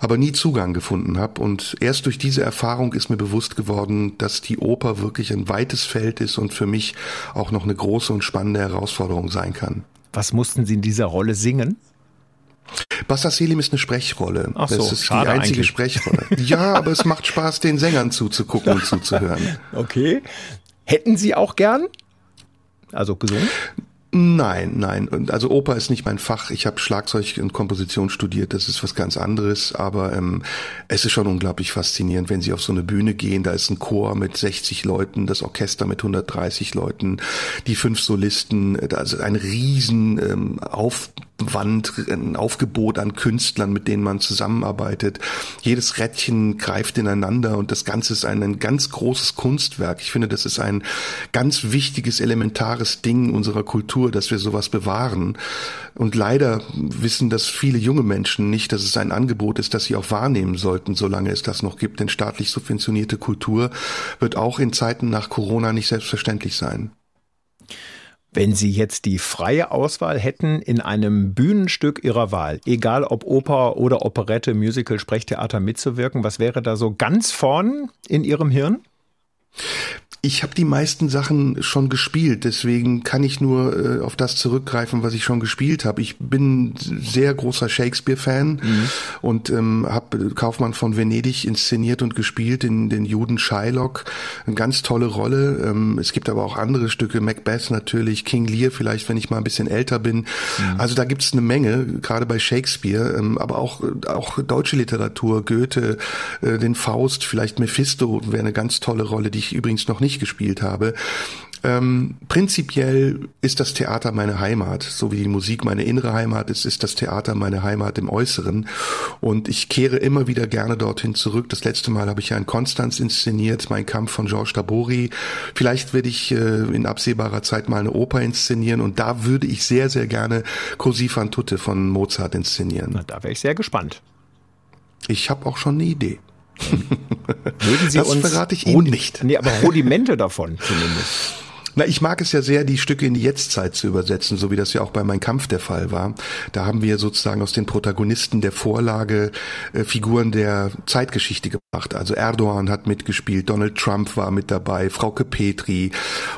aber nie Zugang gefunden habe. Und erst durch diese Erfahrung ist mir bewusst geworden, dass die Oper wirklich ein weites Feld ist und für mich auch noch eine große und spannende Herausforderung sein kann. Was mussten Sie in dieser Rolle singen? Basta Selim ist eine Sprechrolle. Ach so, das ist die einzige eigentlich. Sprechrolle. Ja, aber es macht Spaß, den Sängern zuzugucken und zuzuhören. Okay. Hätten Sie auch gern? Also gesungen? Nein, nein. Also Oper ist nicht mein Fach. Ich habe Schlagzeug und Komposition studiert. Das ist was ganz anderes. Aber ähm, es ist schon unglaublich faszinierend, wenn Sie auf so eine Bühne gehen. Da ist ein Chor mit 60 Leuten, das Orchester mit 130 Leuten, die fünf Solisten. Da ist ein riesen ähm, Auf Wand, ein Aufgebot an Künstlern, mit denen man zusammenarbeitet. Jedes Rädchen greift ineinander und das Ganze ist ein, ein ganz großes Kunstwerk. Ich finde, das ist ein ganz wichtiges, elementares Ding unserer Kultur, dass wir sowas bewahren. Und leider wissen das viele junge Menschen nicht, dass es ein Angebot ist, das sie auch wahrnehmen sollten, solange es das noch gibt. Denn staatlich subventionierte Kultur wird auch in Zeiten nach Corona nicht selbstverständlich sein. Wenn Sie jetzt die freie Auswahl hätten, in einem Bühnenstück Ihrer Wahl, egal ob Oper oder Operette, Musical, Sprechtheater mitzuwirken, was wäre da so ganz vorn in Ihrem Hirn? Ich habe die meisten Sachen schon gespielt, deswegen kann ich nur äh, auf das zurückgreifen, was ich schon gespielt habe. Ich bin sehr großer Shakespeare-Fan mhm. und ähm, habe Kaufmann von Venedig inszeniert und gespielt in den Juden Shylock. Eine ganz tolle Rolle. Ähm, es gibt aber auch andere Stücke, Macbeth natürlich, King Lear vielleicht, wenn ich mal ein bisschen älter bin. Mhm. Also da gibt es eine Menge, gerade bei Shakespeare, ähm, aber auch, auch deutsche Literatur, Goethe, äh, den Faust, vielleicht Mephisto wäre eine ganz tolle Rolle, die ich übrigens noch nicht nicht gespielt habe. Ähm, prinzipiell ist das Theater meine Heimat, so wie die Musik meine innere Heimat ist, ist das Theater meine Heimat im Äußeren. Und ich kehre immer wieder gerne dorthin zurück. Das letzte Mal habe ich ja in Konstanz inszeniert, mein Kampf von Georges Tabori. Vielleicht werde ich äh, in absehbarer Zeit mal eine Oper inszenieren und da würde ich sehr, sehr gerne Così fan tutte von Mozart inszenieren. Na, da wäre ich sehr gespannt. Ich habe auch schon eine Idee. Würden Sie das uns verrate ich Ihnen nicht. Nee, aber Rudimente davon zumindest. Na, ich mag es ja sehr, die Stücke in die Jetztzeit zu übersetzen, so wie das ja auch bei Mein Kampf der Fall war. Da haben wir sozusagen aus den Protagonisten der Vorlage äh, Figuren der Zeitgeschichte gemacht. Also Erdogan hat mitgespielt, Donald Trump war mit dabei, Frauke Petri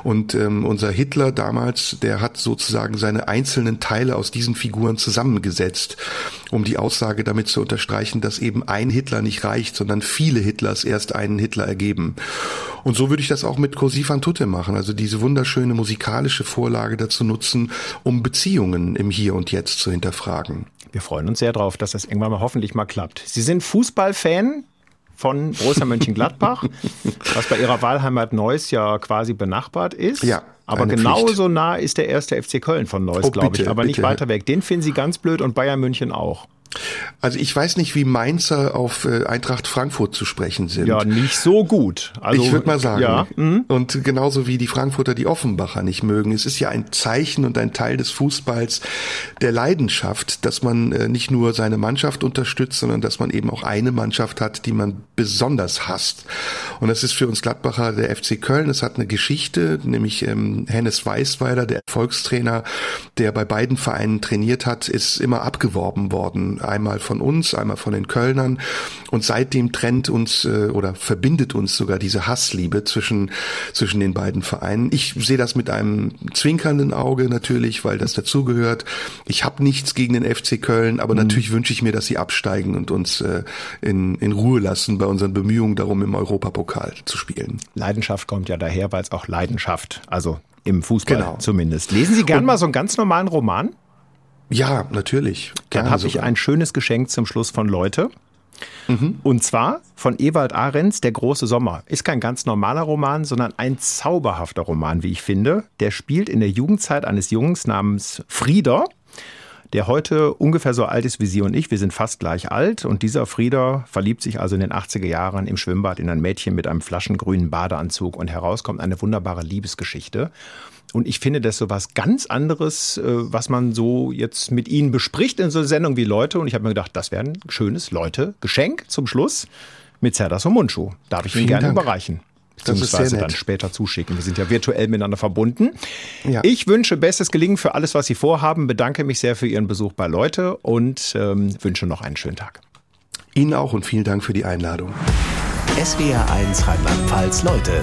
und ähm, unser Hitler damals, der hat sozusagen seine einzelnen Teile aus diesen Figuren zusammengesetzt, um die Aussage damit zu unterstreichen, dass eben ein Hitler nicht reicht, sondern viele Hitlers erst einen Hitler ergeben. Und so würde ich das auch mit Così fan tutte machen. Also diese wunderschöne musikalische Vorlage dazu nutzen, um Beziehungen im Hier und Jetzt zu hinterfragen. Wir freuen uns sehr drauf, dass das irgendwann mal hoffentlich mal klappt. Sie sind Fußballfan von Borussia Mönchengladbach, was bei Ihrer Wahlheimat Neuss ja quasi benachbart ist. Ja. Aber genauso nah ist der erste FC Köln von Neuss, oh, glaube ich, aber bitte. nicht weiter weg. Den finden Sie ganz blöd und Bayern München auch. Also ich weiß nicht, wie Mainzer auf äh, Eintracht Frankfurt zu sprechen sind. Ja, nicht so gut. Also, ich würde mal sagen. Ja. Mhm. Und genauso wie die Frankfurter die Offenbacher nicht mögen. Es ist ja ein Zeichen und ein Teil des Fußballs der Leidenschaft, dass man äh, nicht nur seine Mannschaft unterstützt, sondern dass man eben auch eine Mannschaft hat, die man besonders hasst. Und das ist für uns Gladbacher der FC Köln. Es hat eine Geschichte, nämlich ähm, Hennes Weißweiler, der Erfolgstrainer, der bei beiden Vereinen trainiert hat, ist immer abgeworben worden einmal von uns, einmal von den Kölnern. Und seitdem trennt uns äh, oder verbindet uns sogar diese Hassliebe zwischen, zwischen den beiden Vereinen. Ich sehe das mit einem zwinkernden Auge natürlich, weil das dazugehört. Ich habe nichts gegen den FC Köln, aber mhm. natürlich wünsche ich mir, dass sie absteigen und uns äh, in, in Ruhe lassen bei unseren Bemühungen darum, im Europapokal zu spielen. Leidenschaft kommt ja daher, weil es auch Leidenschaft, also im Fußball genau. zumindest. Lesen Sie gern mal so einen ganz normalen Roman? Ja, natürlich. Dann habe ich ein schönes Geschenk zum Schluss von Leute. Mhm. Und zwar von Ewald Ahrens, Der große Sommer. Ist kein ganz normaler Roman, sondern ein zauberhafter Roman, wie ich finde. Der spielt in der Jugendzeit eines Jungs namens Frieder der heute ungefähr so alt ist wie Sie und ich. Wir sind fast gleich alt. Und dieser Frieder verliebt sich also in den 80er Jahren im Schwimmbad in ein Mädchen mit einem flaschengrünen Badeanzug. Und herauskommt eine wunderbare Liebesgeschichte. Und ich finde das so was ganz anderes, äh, was man so jetzt mit Ihnen bespricht in so einer Sendung wie Leute. Und ich habe mir gedacht, das wäre ein schönes Leute-Geschenk zum Schluss mit Zerdas und Mundschuh. Darf ich Ihnen gerne Dank. überreichen beziehungsweise dann später zuschicken. Wir sind ja virtuell miteinander verbunden. Ja. Ich wünsche bestes Gelingen für alles, was Sie vorhaben, bedanke mich sehr für Ihren Besuch bei Leute und ähm, wünsche noch einen schönen Tag. Ihnen auch und vielen Dank für die Einladung. SWR 1 Rheinland-Pfalz Leute